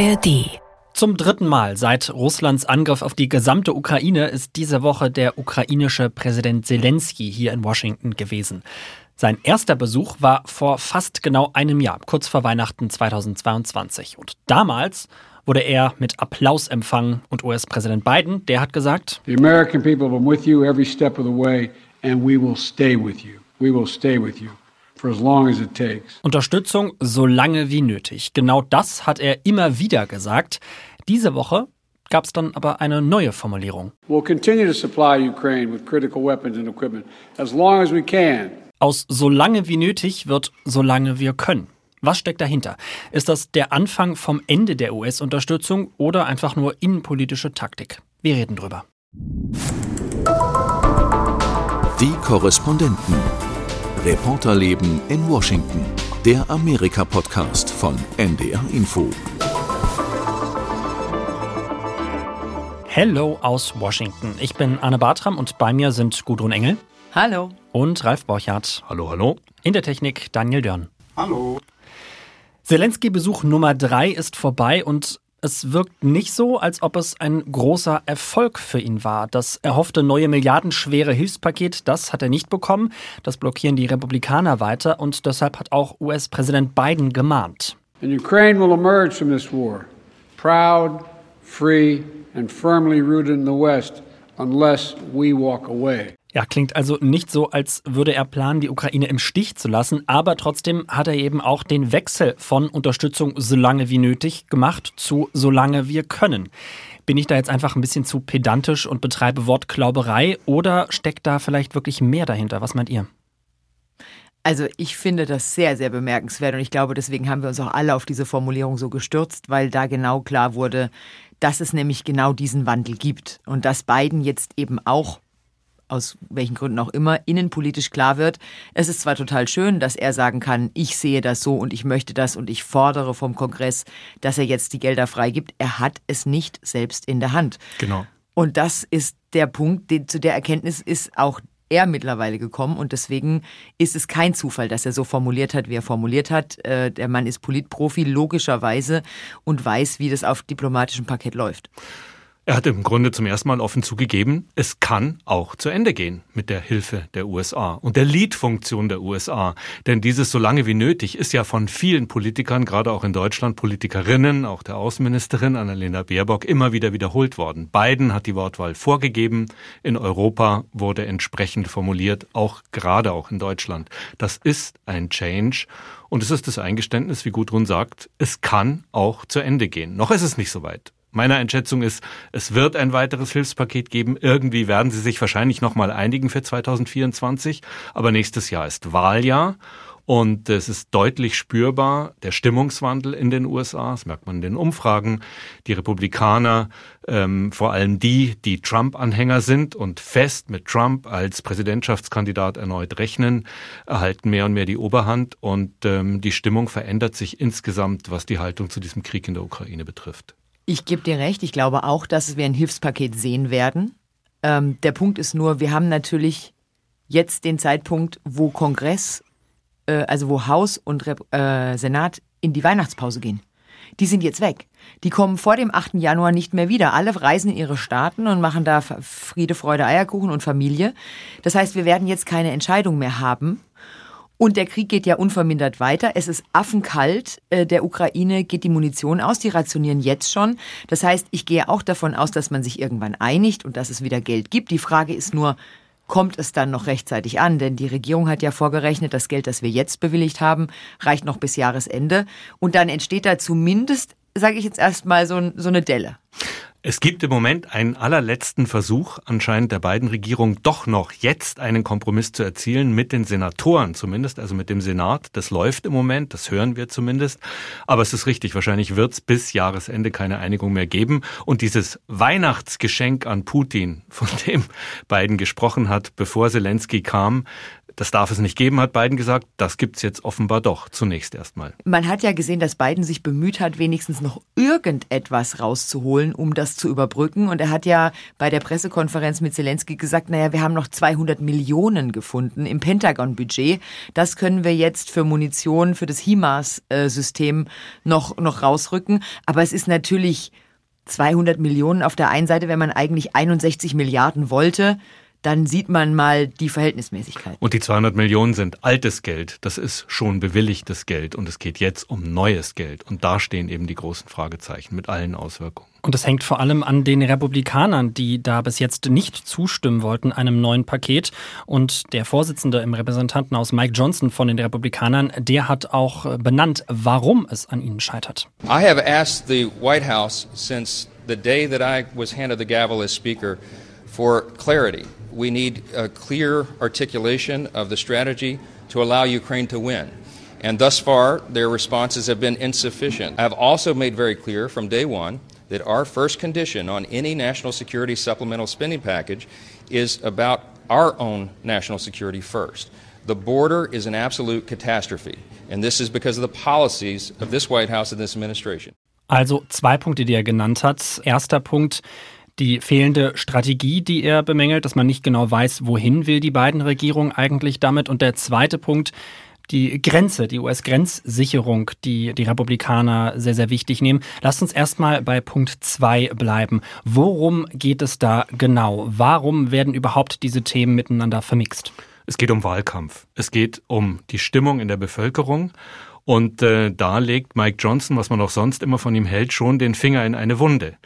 ARD. Zum dritten Mal seit Russlands Angriff auf die gesamte Ukraine ist diese Woche der ukrainische Präsident Zelensky hier in Washington gewesen. Sein erster Besuch war vor fast genau einem Jahr, kurz vor Weihnachten 2022. Und damals wurde er mit Applaus empfangen und US-Präsident Biden, der hat gesagt, The American people have been with you every step of the way and we will stay with you. We will stay with you for as long as it takes. Unterstützung so lange wie nötig. Genau das hat er immer wieder gesagt. Diese Woche gab es dann aber eine neue Formulierung. We'll continue to supply Ukraine with critical weapons and equipment as long as we can. Aus so lange wie nötig wird so lange wir können. Was steckt dahinter? Ist das der Anfang vom Ende der US-Unterstützung oder einfach nur innenpolitische Taktik? Wir reden drüber. Die Korrespondenten. Reporterleben in Washington. Der Amerika-Podcast von NDR Info. Hello aus Washington. Ich bin Anne Bartram und bei mir sind Gudrun Engel. Hallo. Und Ralf Borchardt. Hallo, hallo. In der Technik Daniel Dörn. Hallo. Zelensky-Besuch Nummer drei ist vorbei und es wirkt nicht so, als ob es ein großer Erfolg für ihn war. Das erhoffte neue milliardenschwere Hilfspaket, das hat er nicht bekommen. Das blockieren die Republikaner weiter und deshalb hat auch US-Präsident Biden gemahnt. And Ukraine will emerge from this war proud, free and firmly rooted in the West unless we walk away. Ja, klingt also nicht so, als würde er planen, die Ukraine im Stich zu lassen, aber trotzdem hat er eben auch den Wechsel von Unterstützung so lange wie nötig gemacht zu so lange wir können. Bin ich da jetzt einfach ein bisschen zu pedantisch und betreibe Wortklauberei oder steckt da vielleicht wirklich mehr dahinter? Was meint ihr? Also ich finde das sehr, sehr bemerkenswert und ich glaube, deswegen haben wir uns auch alle auf diese Formulierung so gestürzt, weil da genau klar wurde, dass es nämlich genau diesen Wandel gibt und dass Biden jetzt eben auch aus welchen Gründen auch immer, innenpolitisch klar wird. Es ist zwar total schön, dass er sagen kann, ich sehe das so und ich möchte das und ich fordere vom Kongress, dass er jetzt die Gelder freigibt. Er hat es nicht selbst in der Hand. Genau. Und das ist der Punkt, den, zu der Erkenntnis ist auch er mittlerweile gekommen und deswegen ist es kein Zufall, dass er so formuliert hat, wie er formuliert hat. Äh, der Mann ist Politprofi, logischerweise, und weiß, wie das auf diplomatischem Parkett läuft. Er hat im Grunde zum ersten Mal offen zugegeben, es kann auch zu Ende gehen mit der Hilfe der USA und der Lead-Funktion der USA. Denn dieses so lange wie nötig ist ja von vielen Politikern, gerade auch in Deutschland, Politikerinnen, auch der Außenministerin Annalena Baerbock, immer wieder wiederholt worden. Biden hat die Wortwahl vorgegeben. In Europa wurde entsprechend formuliert, auch gerade auch in Deutschland. Das ist ein Change. Und es ist das Eingeständnis, wie Gudrun sagt, es kann auch zu Ende gehen. Noch ist es nicht so weit. Meine Einschätzung ist, es wird ein weiteres Hilfspaket geben. Irgendwie werden sie sich wahrscheinlich nochmal einigen für 2024. Aber nächstes Jahr ist Wahljahr. Und es ist deutlich spürbar, der Stimmungswandel in den USA, das merkt man in den Umfragen. Die Republikaner, ähm, vor allem die, die Trump-Anhänger sind und fest mit Trump als Präsidentschaftskandidat erneut rechnen, erhalten mehr und mehr die Oberhand. Und ähm, die Stimmung verändert sich insgesamt, was die Haltung zu diesem Krieg in der Ukraine betrifft. Ich gebe dir recht. Ich glaube auch, dass wir ein Hilfspaket sehen werden. Ähm, der Punkt ist nur, wir haben natürlich jetzt den Zeitpunkt, wo Kongress, äh, also wo Haus und Rep äh, Senat in die Weihnachtspause gehen. Die sind jetzt weg. Die kommen vor dem 8. Januar nicht mehr wieder. Alle reisen in ihre Staaten und machen da Friede, Freude, Eierkuchen und Familie. Das heißt, wir werden jetzt keine Entscheidung mehr haben. Und der Krieg geht ja unvermindert weiter. Es ist affenkalt. Äh, der Ukraine geht die Munition aus. Die rationieren jetzt schon. Das heißt, ich gehe auch davon aus, dass man sich irgendwann einigt und dass es wieder Geld gibt. Die Frage ist nur, kommt es dann noch rechtzeitig an? Denn die Regierung hat ja vorgerechnet, das Geld, das wir jetzt bewilligt haben, reicht noch bis Jahresende. Und dann entsteht da zumindest, sage ich jetzt erstmal, so, so eine Delle. Es gibt im Moment einen allerletzten Versuch anscheinend der beiden Regierungen doch noch jetzt einen Kompromiss zu erzielen mit den Senatoren zumindest, also mit dem Senat. Das läuft im Moment, das hören wir zumindest. Aber es ist richtig, wahrscheinlich wird es bis Jahresende keine Einigung mehr geben. Und dieses Weihnachtsgeschenk an Putin, von dem Biden gesprochen hat, bevor Zelensky kam, Das darf es nicht geben, hat Biden gesagt. Das gibt's jetzt offenbar doch zunächst erstmal. Man hat ja gesehen, dass Biden sich bemüht hat, wenigstens noch irgendetwas rauszuholen, um das zu überbrücken. Und er hat ja bei der Pressekonferenz mit Zelensky gesagt, naja, wir haben noch 200 Millionen gefunden im Pentagon-Budget. Das können wir jetzt für Munition, für das HIMARS-System noch, noch rausrücken. Aber es ist natürlich 200 Millionen auf der einen Seite, wenn man eigentlich 61 Milliarden wollte dann sieht man mal die Verhältnismäßigkeit. Und die 200 Millionen sind altes Geld. Das ist schon bewilligtes Geld. Und es geht jetzt um neues Geld. Und da stehen eben die großen Fragezeichen mit allen Auswirkungen. Und es hängt vor allem an den Republikanern, die da bis jetzt nicht zustimmen wollten einem neuen Paket. Und der Vorsitzende im Repräsentantenhaus Mike Johnson von den Republikanern, der hat auch benannt, warum es an ihnen scheitert. I have asked the White House since the day that I was handed the gavel as Speaker for clarity. We need a clear articulation of the strategy to allow Ukraine to win. And thus far, their responses have been insufficient. I have also made very clear from day one that our first condition on any national security supplemental spending package is about our own national security first. The border is an absolute catastrophe, and this is because of the policies of this White House and this administration. Also zwei Punkte, die er genannt hat. Erster Punkt, die fehlende Strategie, die er bemängelt, dass man nicht genau weiß, wohin will die beiden Regierungen eigentlich damit. Und der zweite Punkt, die Grenze, die US-Grenzsicherung, die die Republikaner sehr, sehr wichtig nehmen. Lasst uns erstmal bei Punkt zwei bleiben. Worum geht es da genau? Warum werden überhaupt diese Themen miteinander vermixt? Es geht um Wahlkampf. Es geht um die Stimmung in der Bevölkerung. Und äh, da legt Mike Johnson, was man auch sonst immer von ihm hält, schon den Finger in eine Wunde.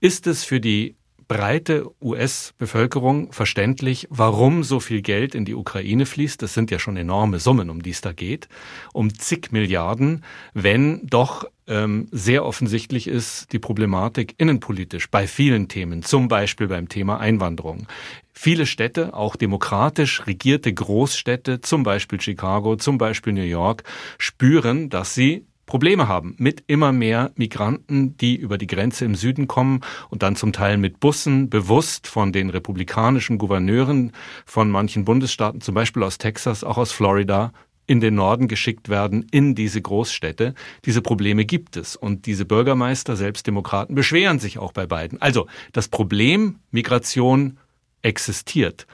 Ist es für die breite US-Bevölkerung verständlich, warum so viel Geld in die Ukraine fließt. Das sind ja schon enorme Summen, um die es da geht, um zig Milliarden, wenn doch ähm, sehr offensichtlich ist die Problematik innenpolitisch bei vielen Themen, zum Beispiel beim Thema Einwanderung. Viele Städte, auch demokratisch regierte Großstädte, zum Beispiel Chicago, zum Beispiel New York, spüren, dass sie Probleme haben mit immer mehr Migranten, die über die Grenze im Süden kommen und dann zum Teil mit Bussen bewusst von den republikanischen Gouverneuren von manchen Bundesstaaten, zum Beispiel aus Texas, auch aus Florida, in den Norden geschickt werden, in diese Großstädte. Diese Probleme gibt es. Und diese Bürgermeister, selbst Demokraten, beschweren sich auch bei beiden. Also das Problem Migration existiert.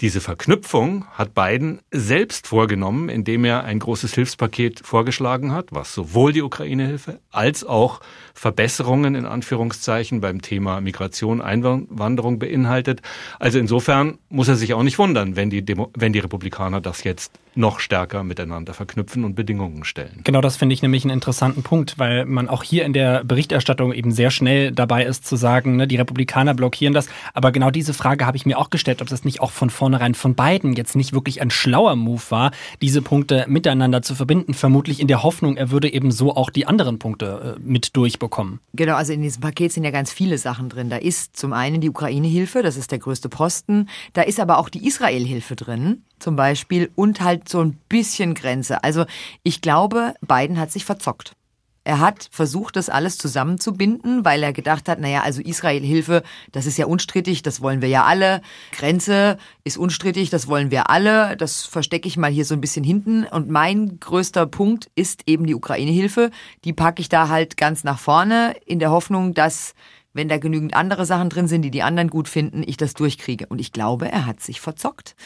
Diese Verknüpfung hat Biden selbst vorgenommen, indem er ein großes Hilfspaket vorgeschlagen hat, was sowohl die Ukraine-Hilfe als auch Verbesserungen in Anführungszeichen beim Thema Migration, Einwanderung beinhaltet. Also insofern muss er sich auch nicht wundern, wenn die, Demo wenn die Republikaner das jetzt noch stärker miteinander verknüpfen und Bedingungen stellen. Genau, das finde ich nämlich einen interessanten Punkt, weil man auch hier in der Berichterstattung eben sehr schnell dabei ist zu sagen, ne, die Republikaner blockieren das. Aber genau diese Frage habe ich mir auch gestellt, ob das nicht auch von vornherein von beiden jetzt nicht wirklich ein schlauer Move war, diese Punkte miteinander zu verbinden. Vermutlich in der Hoffnung, er würde eben so auch die anderen Punkte äh, mit durchbekommen. Genau, also in diesem Paket sind ja ganz viele Sachen drin. Da ist zum einen die Ukraine-Hilfe, das ist der größte Posten. Da ist aber auch die Israel-Hilfe drin, zum Beispiel, und halt so ein bisschen Grenze. Also ich glaube, Biden hat sich verzockt. Er hat versucht, das alles zusammenzubinden, weil er gedacht hat, naja, also Israel-Hilfe, das ist ja unstrittig, das wollen wir ja alle. Grenze ist unstrittig, das wollen wir alle. Das verstecke ich mal hier so ein bisschen hinten. Und mein größter Punkt ist eben die Ukraine-Hilfe. Die packe ich da halt ganz nach vorne in der Hoffnung, dass wenn da genügend andere Sachen drin sind, die die anderen gut finden, ich das durchkriege. Und ich glaube, er hat sich verzockt,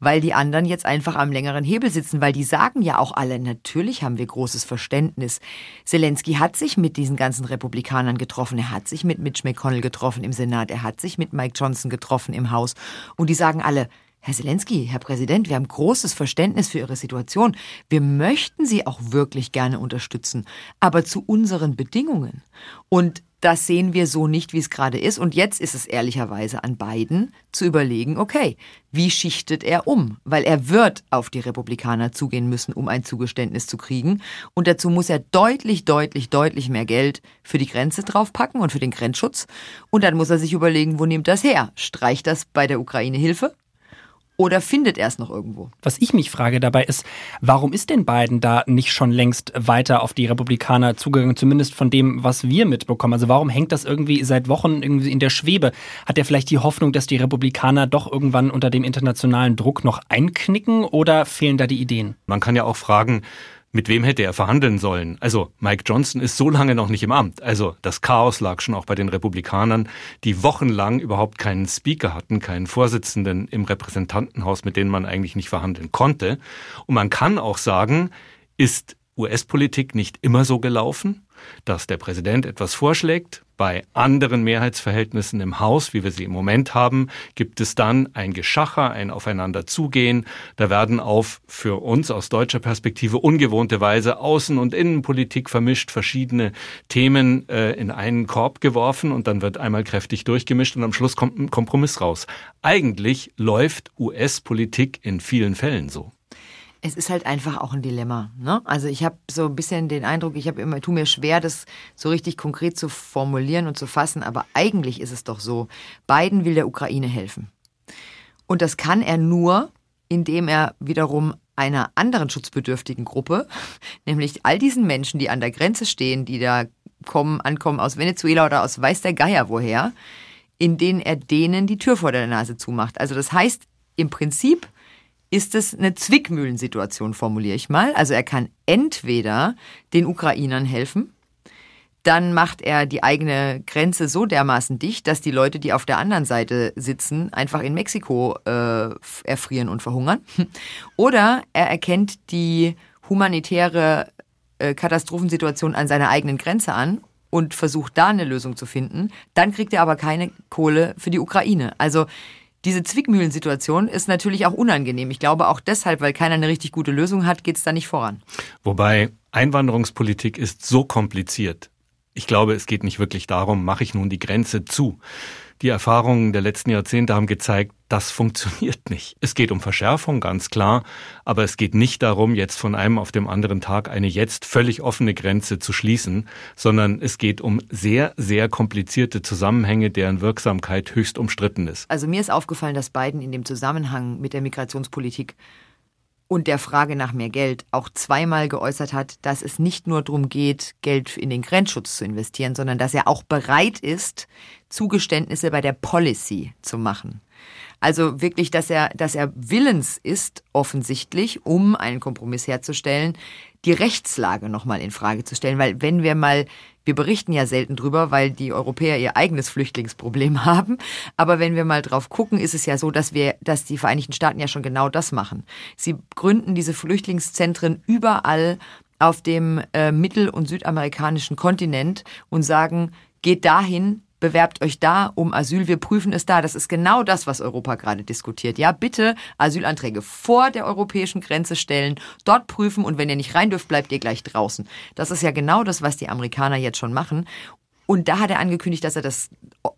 weil die anderen jetzt einfach am längeren Hebel sitzen, weil die sagen ja auch alle, natürlich haben wir großes Verständnis. Zelensky hat sich mit diesen ganzen Republikanern getroffen, er hat sich mit Mitch McConnell getroffen im Senat, er hat sich mit Mike Johnson getroffen im Haus. Und die sagen alle, Herr Zelensky, Herr Präsident, wir haben großes Verständnis für Ihre Situation. Wir möchten Sie auch wirklich gerne unterstützen, aber zu unseren Bedingungen. Und das sehen wir so nicht, wie es gerade ist. Und jetzt ist es ehrlicherweise an beiden zu überlegen, okay, wie schichtet er um? Weil er wird auf die Republikaner zugehen müssen, um ein Zugeständnis zu kriegen. Und dazu muss er deutlich, deutlich, deutlich mehr Geld für die Grenze draufpacken und für den Grenzschutz. Und dann muss er sich überlegen, wo nimmt das her? Streicht das bei der Ukraine Hilfe? Oder findet er es noch irgendwo? Was ich mich frage dabei ist, warum ist denn Biden da nicht schon längst weiter auf die Republikaner zugegangen, zumindest von dem, was wir mitbekommen? Also warum hängt das irgendwie seit Wochen irgendwie in der Schwebe? Hat er vielleicht die Hoffnung, dass die Republikaner doch irgendwann unter dem internationalen Druck noch einknicken oder fehlen da die Ideen? Man kann ja auch fragen, mit wem hätte er verhandeln sollen? Also Mike Johnson ist so lange noch nicht im Amt. Also das Chaos lag schon auch bei den Republikanern, die wochenlang überhaupt keinen Speaker hatten, keinen Vorsitzenden im Repräsentantenhaus, mit denen man eigentlich nicht verhandeln konnte. Und man kann auch sagen, ist US-Politik nicht immer so gelaufen? dass der Präsident etwas vorschlägt. Bei anderen Mehrheitsverhältnissen im Haus, wie wir sie im Moment haben, gibt es dann ein Geschacher, ein Aufeinanderzugehen. Da werden auf für uns aus deutscher Perspektive ungewohnte Weise Außen- und Innenpolitik vermischt, verschiedene Themen äh, in einen Korb geworfen und dann wird einmal kräftig durchgemischt und am Schluss kommt ein Kompromiss raus. Eigentlich läuft US-Politik in vielen Fällen so. Es ist halt einfach auch ein Dilemma. Ne? Also ich habe so ein bisschen den Eindruck, ich habe immer, tu mir schwer, das so richtig konkret zu formulieren und zu fassen, aber eigentlich ist es doch so, Biden will der Ukraine helfen. Und das kann er nur, indem er wiederum einer anderen schutzbedürftigen Gruppe, nämlich all diesen Menschen, die an der Grenze stehen, die da kommen, ankommen aus Venezuela oder aus weiß der Geier woher, in denen er denen die Tür vor der Nase zumacht. Also das heißt, im Prinzip ist es eine Zwickmühlensituation, formuliere ich mal. Also er kann entweder den Ukrainern helfen, dann macht er die eigene Grenze so dermaßen dicht, dass die Leute, die auf der anderen Seite sitzen, einfach in Mexiko äh, erfrieren und verhungern. Oder er erkennt die humanitäre äh, Katastrophensituation an seiner eigenen Grenze an und versucht da eine Lösung zu finden. Dann kriegt er aber keine Kohle für die Ukraine. Also diese Zwickmühlensituation ist natürlich auch unangenehm. Ich glaube auch deshalb, weil keiner eine richtig gute Lösung hat, geht es da nicht voran. Wobei Einwanderungspolitik ist so kompliziert. Ich glaube, es geht nicht wirklich darum, mache ich nun die Grenze zu. Die Erfahrungen der letzten Jahrzehnte haben gezeigt, das funktioniert nicht. Es geht um Verschärfung, ganz klar, aber es geht nicht darum, jetzt von einem auf dem anderen Tag eine jetzt völlig offene Grenze zu schließen, sondern es geht um sehr, sehr komplizierte Zusammenhänge, deren Wirksamkeit höchst umstritten ist. Also mir ist aufgefallen, dass Biden in dem Zusammenhang mit der Migrationspolitik und der Frage nach mehr Geld auch zweimal geäußert hat, dass es nicht nur darum geht, Geld in den Grenzschutz zu investieren, sondern dass er auch bereit ist, Zugeständnisse bei der Policy zu machen. Also wirklich, dass er, dass er willens ist, offensichtlich, um einen Kompromiss herzustellen, die Rechtslage nochmal in Frage zu stellen. Weil wenn wir mal, wir berichten ja selten drüber, weil die Europäer ihr eigenes Flüchtlingsproblem haben. Aber wenn wir mal drauf gucken, ist es ja so, dass wir, dass die Vereinigten Staaten ja schon genau das machen. Sie gründen diese Flüchtlingszentren überall auf dem äh, mittel- und südamerikanischen Kontinent und sagen, geht dahin, bewerbt euch da um Asyl, wir prüfen es da. Das ist genau das, was Europa gerade diskutiert. Ja, bitte Asylanträge vor der europäischen Grenze stellen, dort prüfen und wenn ihr nicht rein dürft, bleibt ihr gleich draußen. Das ist ja genau das, was die Amerikaner jetzt schon machen. Und da hat er angekündigt, dass er das,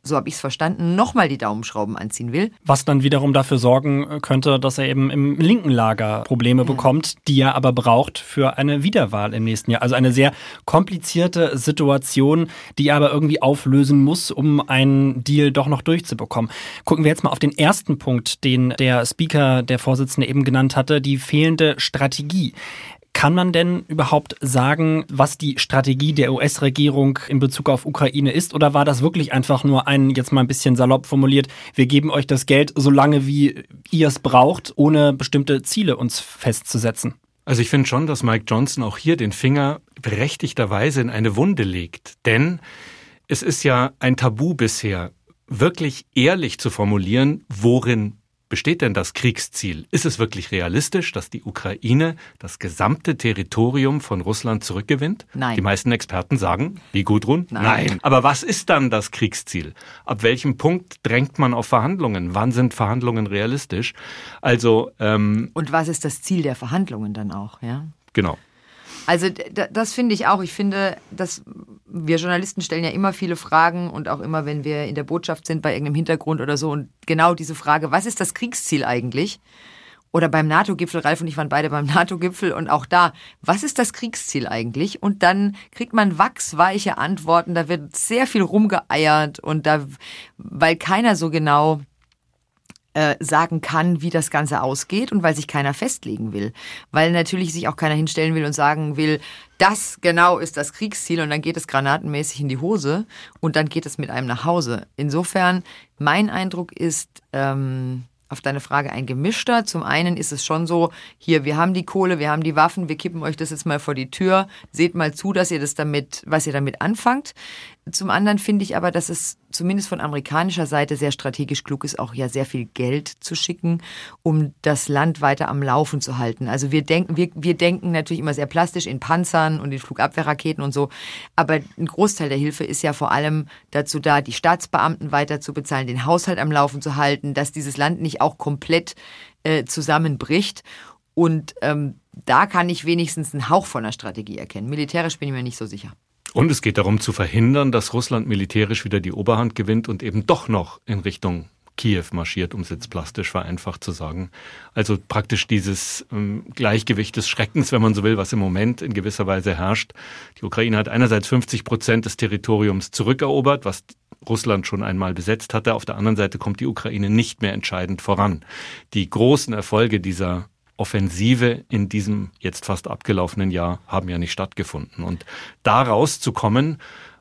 so habe ich es verstanden, nochmal die Daumenschrauben anziehen will. Was dann wiederum dafür sorgen könnte, dass er eben im linken Lager Probleme ja. bekommt, die er aber braucht für eine Wiederwahl im nächsten Jahr. Also eine sehr komplizierte Situation, die er aber irgendwie auflösen muss, um einen Deal doch noch durchzubekommen. Gucken wir jetzt mal auf den ersten Punkt, den der Speaker, der Vorsitzende eben genannt hatte, die fehlende Strategie. Kann man denn überhaupt sagen, was die Strategie der US-Regierung in Bezug auf Ukraine ist? Oder war das wirklich einfach nur ein, jetzt mal ein bisschen salopp formuliert, wir geben euch das Geld so lange, wie ihr es braucht, ohne bestimmte Ziele uns festzusetzen? Also ich finde schon, dass Mike Johnson auch hier den Finger berechtigterweise in eine Wunde legt. Denn es ist ja ein Tabu bisher, wirklich ehrlich zu formulieren, worin Besteht denn das Kriegsziel? Ist es wirklich realistisch, dass die Ukraine das gesamte Territorium von Russland zurückgewinnt? Nein. Die meisten Experten sagen, wie Gudrun? Nein. Nein. Aber was ist dann das Kriegsziel? Ab welchem Punkt drängt man auf Verhandlungen? Wann sind Verhandlungen realistisch? Also ähm, und was ist das Ziel der Verhandlungen dann auch? Ja. Genau. Also das finde ich auch. Ich finde, dass wir Journalisten stellen ja immer viele Fragen und auch immer, wenn wir in der Botschaft sind, bei irgendeinem Hintergrund oder so. Und genau diese Frage, was ist das Kriegsziel eigentlich? Oder beim NATO-Gipfel, Ralf und ich waren beide beim NATO-Gipfel und auch da, was ist das Kriegsziel eigentlich? Und dann kriegt man wachsweiche Antworten, da wird sehr viel rumgeeiert und da, weil keiner so genau äh, sagen kann, wie das Ganze ausgeht und weil sich keiner festlegen will. Weil natürlich sich auch keiner hinstellen will und sagen will, das genau ist das Kriegsziel und dann geht es granatenmäßig in die Hose und dann geht es mit einem nach Hause. Insofern, mein Eindruck ist, ähm, auf deine Frage ein gemischter. Zum einen ist es schon so, hier, wir haben die Kohle, wir haben die Waffen, wir kippen euch das jetzt mal vor die Tür. Seht mal zu, dass ihr das damit, was ihr damit anfangt. Zum anderen finde ich aber, dass es zumindest von amerikanischer Seite sehr strategisch klug ist, auch ja sehr viel Geld zu schicken, um das Land weiter am Laufen zu halten. Also wir denken, wir, wir denken natürlich immer sehr plastisch in Panzern und in Flugabwehrraketen und so. Aber ein Großteil der Hilfe ist ja vor allem dazu da, die Staatsbeamten weiter zu bezahlen, den Haushalt am Laufen zu halten, dass dieses Land nicht auch komplett äh, zusammenbricht. Und ähm, da kann ich wenigstens einen Hauch von der Strategie erkennen. Militärisch bin ich mir nicht so sicher. Und es geht darum zu verhindern, dass Russland militärisch wieder die Oberhand gewinnt und eben doch noch in Richtung Kiew marschiert, um es jetzt plastisch vereinfacht zu sagen. Also praktisch dieses ähm, Gleichgewicht des Schreckens, wenn man so will, was im Moment in gewisser Weise herrscht. Die Ukraine hat einerseits 50 Prozent des Territoriums zurückerobert, was Russland schon einmal besetzt hatte. Auf der anderen Seite kommt die Ukraine nicht mehr entscheidend voran. Die großen Erfolge dieser Offensive in diesem jetzt fast abgelaufenen Jahr haben ja nicht stattgefunden. Und daraus zu kommen,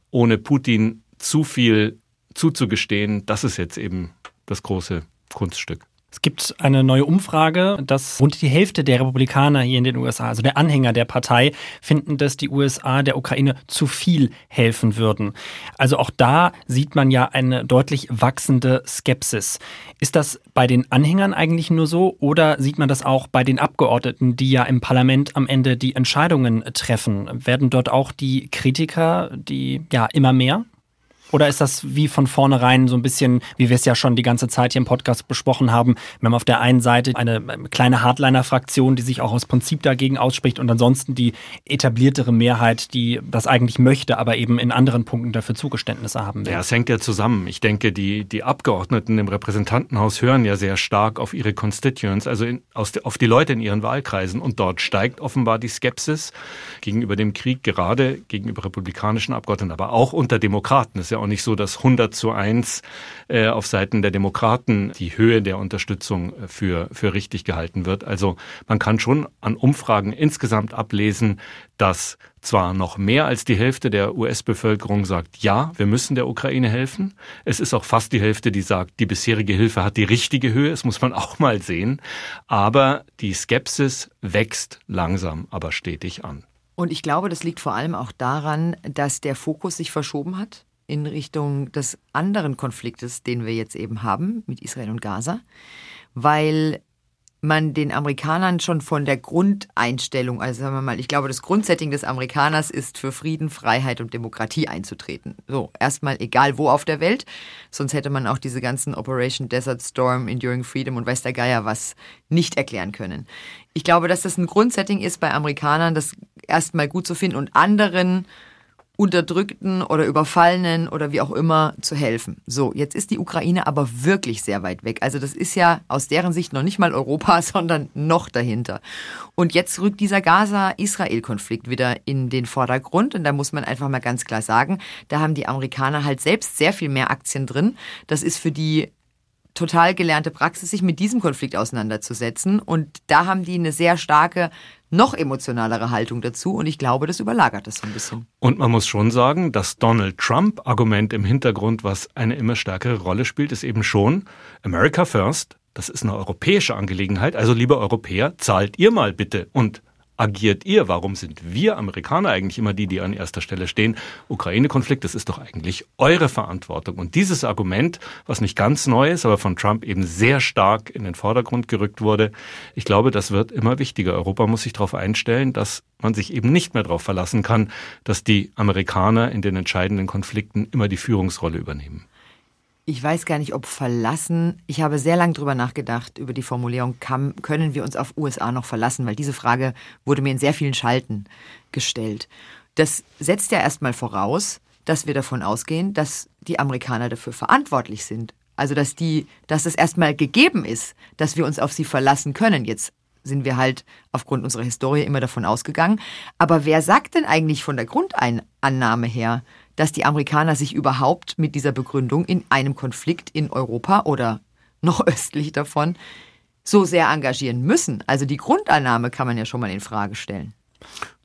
ohne Putin zu viel zuzugestehen, das ist jetzt eben das große Kunststück. Es gibt eine neue Umfrage, dass rund die Hälfte der Republikaner hier in den USA, also der Anhänger der Partei, finden, dass die USA der Ukraine zu viel helfen würden. Also auch da sieht man ja eine deutlich wachsende Skepsis. Ist das bei den Anhängern eigentlich nur so oder sieht man das auch bei den Abgeordneten, die ja im Parlament am Ende die Entscheidungen treffen? Werden dort auch die Kritiker, die ja immer mehr? Oder ist das wie von vornherein so ein bisschen, wie wir es ja schon die ganze Zeit hier im Podcast besprochen haben, wir haben auf der einen Seite eine ähm, kleine Hardliner-Fraktion, die sich auch aus Prinzip dagegen ausspricht und ansonsten die etabliertere Mehrheit, die das eigentlich möchte, aber eben in anderen Punkten dafür Zugeständnisse haben will. Ja, es hängt ja zusammen. Ich denke, die, die Abgeordneten im Repräsentantenhaus hören ja sehr stark auf ihre Constituents, also in, aus, auf die Leute in ihren Wahlkreisen und dort steigt offenbar die Skepsis gegenüber dem Krieg, gerade gegenüber republikanischen Abgeordneten, aber auch unter Demokraten. Das ist ja auch nicht so, dass 100 zu 1 äh, auf Seiten der Demokraten die Höhe der Unterstützung äh, für, für richtig gehalten wird. Also man kann schon an Umfragen insgesamt ablesen, dass zwar noch mehr als die Hälfte der US-Bevölkerung sagt, ja, wir müssen der Ukraine helfen. Es ist auch fast die Hälfte, die sagt, die bisherige Hilfe hat die richtige Höhe. Das muss man auch mal sehen. Aber die Skepsis wächst langsam, aber stetig an. Und ich glaube, das liegt vor allem auch daran, dass der Fokus sich verschoben hat in Richtung des anderen Konfliktes, den wir jetzt eben haben mit Israel und Gaza, weil man den Amerikanern schon von der Grundeinstellung, also sagen wir mal, ich glaube, das Grundsetting des Amerikaners ist für Frieden, Freiheit und Demokratie einzutreten. So, erstmal egal wo auf der Welt, sonst hätte man auch diese ganzen Operation Desert Storm, Enduring Freedom und weiß der Geier was nicht erklären können. Ich glaube, dass das ein Grundsetting ist bei Amerikanern, das erstmal gut zu finden und anderen Unterdrückten oder Überfallenen oder wie auch immer zu helfen. So, jetzt ist die Ukraine aber wirklich sehr weit weg. Also das ist ja aus deren Sicht noch nicht mal Europa, sondern noch dahinter. Und jetzt rückt dieser Gaza-Israel-Konflikt wieder in den Vordergrund. Und da muss man einfach mal ganz klar sagen, da haben die Amerikaner halt selbst sehr viel mehr Aktien drin. Das ist für die total gelernte Praxis, sich mit diesem Konflikt auseinanderzusetzen. Und da haben die eine sehr starke, noch emotionalere Haltung dazu. Und ich glaube, das überlagert das so ein bisschen. Und man muss schon sagen, das Donald Trump-Argument im Hintergrund, was eine immer stärkere Rolle spielt, ist eben schon America First. Das ist eine europäische Angelegenheit. Also, liebe Europäer, zahlt ihr mal bitte und agiert ihr? Warum sind wir Amerikaner eigentlich immer die, die an erster Stelle stehen? Ukraine-Konflikt, das ist doch eigentlich eure Verantwortung. Und dieses Argument, was nicht ganz neu ist, aber von Trump eben sehr stark in den Vordergrund gerückt wurde, ich glaube, das wird immer wichtiger. Europa muss sich darauf einstellen, dass man sich eben nicht mehr darauf verlassen kann, dass die Amerikaner in den entscheidenden Konflikten immer die Führungsrolle übernehmen ich weiß gar nicht, ob verlassen. Ich habe sehr lange drüber nachgedacht, über die Formulierung, kann, können wir uns auf USA noch verlassen? Weil diese Frage wurde mir in sehr vielen Schalten gestellt. Das setzt ja erstmal voraus, dass wir davon ausgehen, dass die Amerikaner dafür verantwortlich sind. Also, dass die, dass es erstmal gegeben ist, dass wir uns auf sie verlassen können. Jetzt sind wir halt aufgrund unserer Historie immer davon ausgegangen. Aber wer sagt denn eigentlich von der Grundeinnahme her, dass die Amerikaner sich überhaupt mit dieser Begründung in einem Konflikt in Europa oder noch östlich davon, so sehr engagieren müssen. Also die Grundannahme kann man ja schon mal in Frage stellen.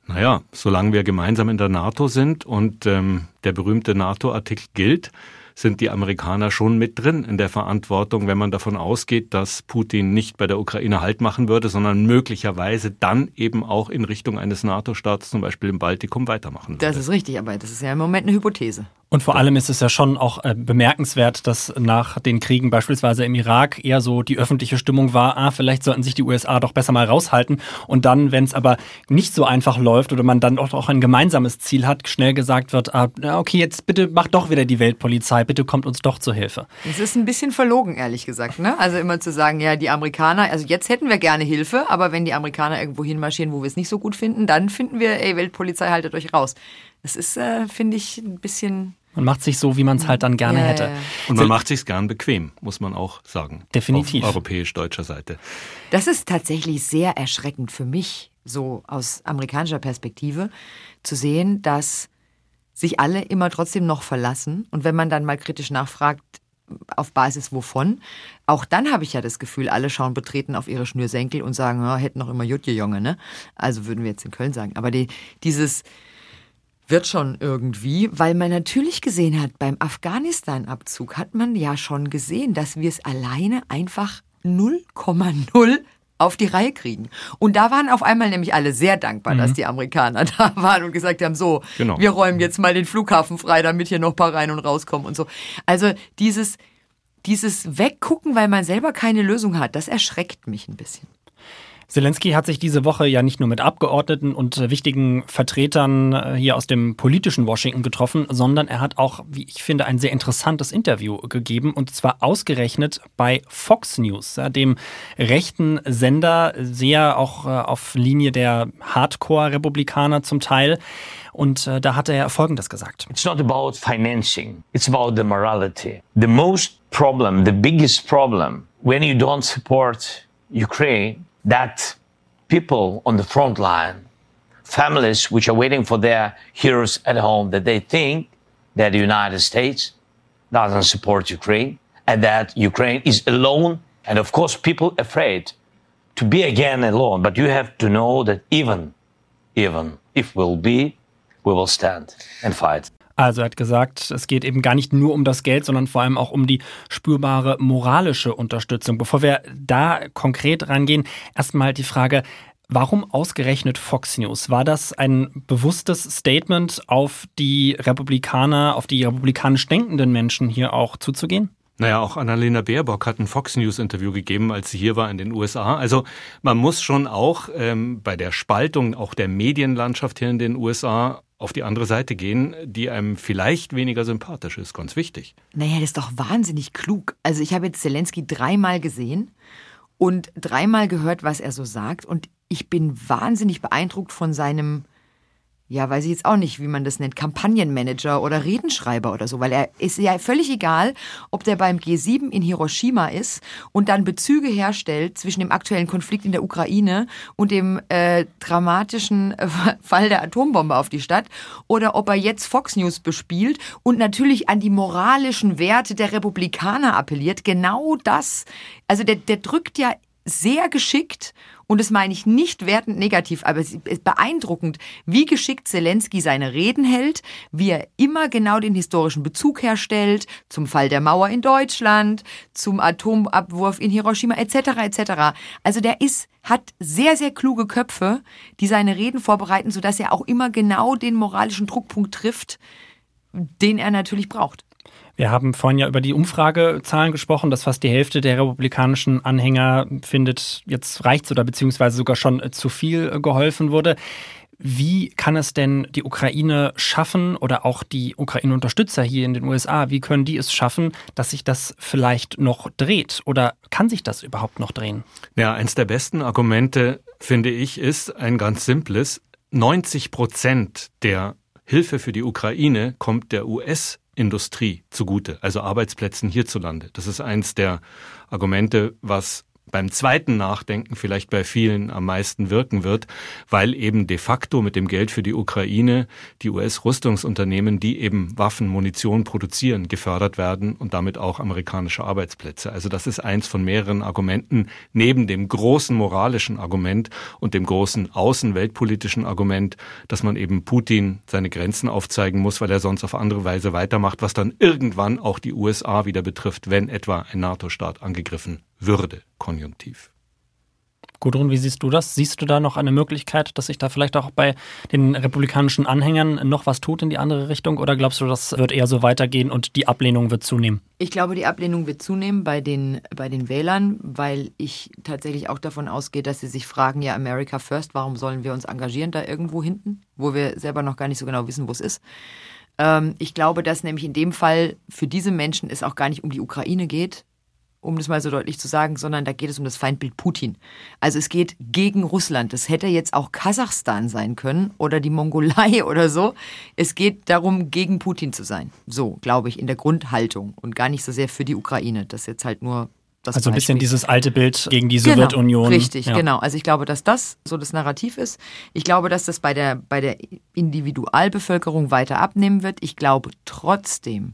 Naja, solange wir gemeinsam in der NATO sind und ähm, der berühmte NATO-Artikel gilt, sind die Amerikaner schon mit drin in der Verantwortung, wenn man davon ausgeht, dass Putin nicht bei der Ukraine Halt machen würde, sondern möglicherweise dann eben auch in Richtung eines NATO-Staats, zum Beispiel im Baltikum, weitermachen würde. Das ist richtig, aber das ist ja im Moment eine Hypothese. Und vor allem ist es ja schon auch äh, bemerkenswert, dass nach den Kriegen beispielsweise im Irak eher so die öffentliche Stimmung war, ah, vielleicht sollten sich die USA doch besser mal raushalten. Und dann, wenn es aber nicht so einfach läuft oder man dann auch, auch ein gemeinsames Ziel hat, schnell gesagt wird, ah, okay, jetzt bitte macht doch wieder die Weltpolizei, bitte kommt uns doch zur Hilfe. Es ist ein bisschen verlogen, ehrlich gesagt. Ne? Also immer zu sagen, ja, die Amerikaner, also jetzt hätten wir gerne Hilfe, aber wenn die Amerikaner irgendwo hinmarschieren, wo wir es nicht so gut finden, dann finden wir, ey, Weltpolizei, haltet euch raus. Das ist, äh, finde ich, ein bisschen man macht sich so, wie man es halt dann gerne Ja, ja, hätte. ja. Und man macht sich's gern bequem, muss man auch sagen. Definitiv. Auf europäisch-deutscher Seite. Das ist tatsächlich sehr erschreckend für mich, so aus amerikanischer Perspektive, zu sehen, dass sich alle immer trotzdem noch verlassen. Und wenn man dann mal kritisch nachfragt, auf Basis wovon, auch dann habe ich ja das Gefühl, alle schauen betreten auf ihre Schnürsenkel und sagen, ja, hätten noch immer Jutje Junge, ne? Also würden wir jetzt in Köln sagen. Aber die, dieses wird schon irgendwie, weil man natürlich gesehen hat, beim Afghanistan-Abzug hat man ja schon gesehen, dass wir es alleine einfach 0,0 auf die Reihe kriegen. Und da waren auf einmal nämlich alle sehr dankbar, dass die Amerikaner da waren und gesagt haben, so, Genau. wir räumen jetzt mal den Flughafen frei, damit hier noch ein paar rein und rauskommen und so. Also dieses, dieses Weggucken, weil man selber keine Lösung hat, das erschreckt mich ein bisschen. Zelensky hat sich diese Woche ja nicht nur mit Abgeordneten und äh, wichtigen Vertretern äh, hier aus dem politischen Washington getroffen, sondern er hat auch, wie ich finde, ein sehr interessantes Interview gegeben und zwar ausgerechnet bei Fox News, dem rechten Sender, sehr auch äh, auf Linie der Hardcore-Republikaner zum Teil. Und da hat er Folgendes gesagt. It's not about financing. It's about the morality. The most problem, the biggest problem, when you don't support Ukraine, that people on the front line, families which are waiting for their heroes at home, that they think that the United States doesn't support Ukraine and that Ukraine is alone. And of course, people afraid to be again alone. But you have to know that even, even if we'll be, we will stand and fight. Also er hat gesagt, es geht eben gar nicht nur um das Geld, sondern vor allem auch um die spürbare moralische Unterstützung. Bevor wir da konkret rangehen, erstmal die Frage, warum ausgerechnet Fox News? War das ein bewusstes Statement auf die Republikaner, auf die republikanisch denkenden Menschen hier auch zuzugehen? Naja, auch Annalena Baerbock hat ein Fox News Interview gegeben, als sie hier war in den USA. Also man muss schon auch ähm, bei der Spaltung auch der Medienlandschaft hier in den USA auf die andere Seite gehen, die einem vielleicht weniger sympathisch ist. Ganz wichtig. Naja, das ist doch wahnsinnig klug. Also ich habe jetzt Zelensky dreimal gesehen und dreimal gehört, was er so sagt. Und ich bin wahnsinnig beeindruckt von seinem, ja, weiß ich jetzt auch nicht, wie man das nennt, Kampagnenmanager oder Redenschreiber oder so, weil er ist ja völlig egal, ob der beim G7 in Hiroshima ist und dann Bezüge herstellt zwischen dem aktuellen Konflikt in der Ukraine und dem äh, dramatischen äh, Fall der Atombombe auf die Stadt oder ob er jetzt Fox News bespielt und natürlich an die moralischen Werte der Republikaner appelliert. Genau das. Also der, der drückt ja sehr geschickt und das meine ich nicht wertend negativ, aber es ist beeindruckend, wie geschickt Zelensky seine Reden hält, wie er immer genau den historischen Bezug herstellt zum Fall der Mauer in Deutschland, zum Atomabwurf in Hiroshima etc. etc. Also der ist hat sehr sehr kluge Köpfe, die seine Reden vorbereiten, sodass er auch immer genau den moralischen Druckpunkt trifft, den er natürlich braucht. Wir haben vorhin ja über die Umfragezahlen gesprochen, dass fast die Hälfte der republikanischen Anhänger findet, jetzt reicht's oder beziehungsweise sogar schon äh, zu viel äh, geholfen wurde. Wie kann es denn die Ukraine schaffen oder auch die Ukraine-Unterstützer hier in den USA, wie können die es schaffen, dass sich das vielleicht noch dreht oder kann sich das überhaupt noch drehen? Ja, eins der besten Argumente, finde ich, ist ein ganz simples. 90 Prozent der Hilfe für die Ukraine kommt der US-Industrie zugute, also Arbeitsplätzen hierzulande. Das ist eins der Argumente, was beim zweiten Nachdenken vielleicht bei vielen am meisten wirken wird, weil eben de facto mit dem Geld für die Ukraine die US-Rüstungsunternehmen, die eben Waffen, Munition produzieren, gefördert werden und damit auch amerikanische Arbeitsplätze. Also das ist eins von mehreren Argumenten neben dem großen moralischen Argument und dem großen außenweltpolitischen Argument, dass man eben Putin seine Grenzen aufzeigen muss, weil er sonst auf andere Weise weitermacht, was dann irgendwann auch die USA wieder betrifft, wenn etwa ein NATO-Staat angegriffen würde, konjunktiv. Gudrun, wie siehst du das? Siehst du da noch eine Möglichkeit, dass sich da vielleicht auch bei den republikanischen Anhängern noch was tut in die andere Richtung? Oder glaubst du, das wird eher so weitergehen und die Ablehnung wird zunehmen? Ich glaube, die Ablehnung wird zunehmen bei den, bei den Wählern, weil ich tatsächlich auch davon ausgehe, dass sie sich fragen, ja, America First, warum sollen wir uns engagieren da irgendwo hinten, wo wir selber noch gar nicht so genau wissen, wo es ist. Ähm, ich glaube, dass nämlich in dem Fall für diese Menschen es auch gar nicht um die Ukraine geht, um das mal so deutlich zu sagen, sondern da geht es um das Feindbild Putin. Also es geht gegen Russland. Das hätte jetzt auch Kasachstan sein können oder die Mongolei oder so. Es geht darum, gegen Putin zu sein. So, glaube ich, in der Grundhaltung und gar nicht so sehr für die Ukraine. Das jetzt halt nur also ein bisschen Beispiel. dieses alte Bild gegen die Genau, Sowjetunion. Richtig, Ja. genau. Also ich glaube, dass das so das Narrativ ist. Ich glaube, dass das bei der, bei der Individualbevölkerung weiter abnehmen wird. Ich glaube trotzdem,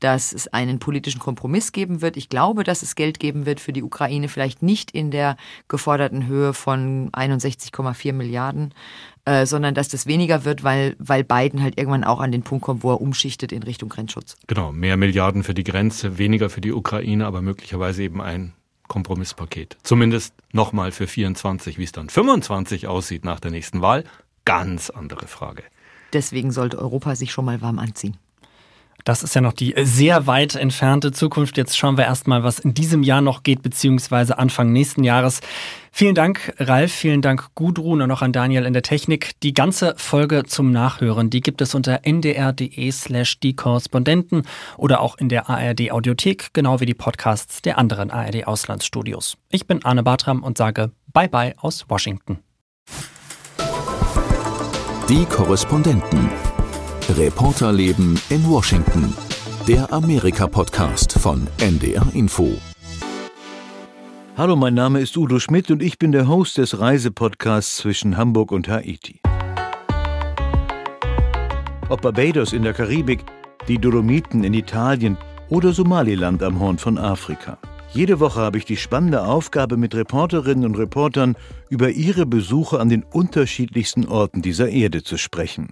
dass es einen politischen Kompromiss geben wird. Ich glaube, dass es Geld geben wird für die Ukraine, vielleicht nicht in der geforderten Höhe von 61,4 Milliarden, äh, sondern dass das weniger wird, weil, weil Biden halt irgendwann auch an den Punkt kommt, wo er umschichtet in Richtung Grenzschutz. Genau, mehr Milliarden für die Grenze, weniger für die Ukraine, aber möglicherweise eben ein Kompromisspaket. Zumindest nochmal für 24, wie es dann 25 aussieht nach der nächsten Wahl. Ganz andere Frage. Deswegen sollte Europa sich schon mal warm anziehen. Das ist ja noch die sehr weit entfernte Zukunft. Jetzt schauen wir erstmal, was in diesem Jahr noch geht, beziehungsweise Anfang nächsten Jahres. Vielen Dank, Ralf. Vielen Dank, Gudrun und auch an Daniel in der Technik. Die ganze Folge zum Nachhören, die gibt es unter ndr.de slash die Korrespondenten oder auch in der ARD Audiothek, genau wie die Podcasts der anderen ARD Auslandsstudios. Ich bin Arne Bartram und sage Bye bye aus Washington. Die Korrespondenten. Reporterleben in Washington. Der Amerika-Podcast von NDR Info. Hallo, mein Name ist Udo Schmidt und ich bin der Host des Reisepodcasts zwischen Hamburg und Haiti. Ob Barbados in der Karibik, die Dolomiten in Italien oder Somaliland am Horn von Afrika. Jede Woche habe ich die spannende Aufgabe, mit Reporterinnen und Reportern über ihre Besuche an den unterschiedlichsten Orten dieser Erde zu sprechen.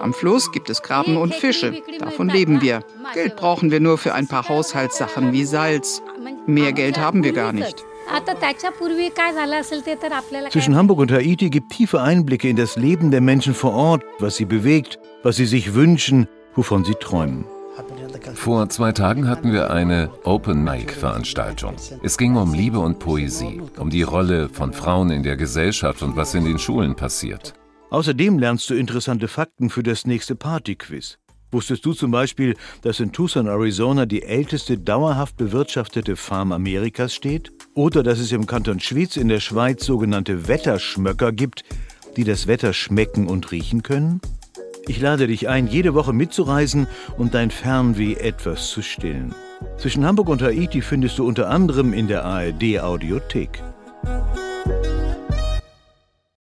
Am Fluss gibt es Krabben und Fische. Davon leben wir. Geld brauchen wir nur für ein paar Haushaltssachen wie Salz. Mehr Geld haben wir gar nicht. Zwischen Hamburg und Haiti gibt tiefe Einblicke in das Leben der Menschen vor Ort, was sie bewegt, was sie sich wünschen, wovon sie träumen. Vor zwei Tagen hatten wir eine Open Mic Veranstaltung. Es ging um Liebe und Poesie, um die Rolle von Frauen in der Gesellschaft und was in den Schulen passiert. Außerdem lernst du interessante Fakten für das nächste Partyquiz. Wusstest du zum Beispiel, dass in Tucson, Arizona die älteste dauerhaft bewirtschaftete Farm Amerikas steht? Oder dass es im Kanton Schwyz in der Schweiz sogenannte Wetterschmöcker gibt, die das Wetter schmecken und riechen können? Ich lade dich ein, jede Woche mitzureisen und dein Fernweh etwas zu stillen. Zwischen Hamburg und Haiti findest du unter anderem in der ARD Audiothek.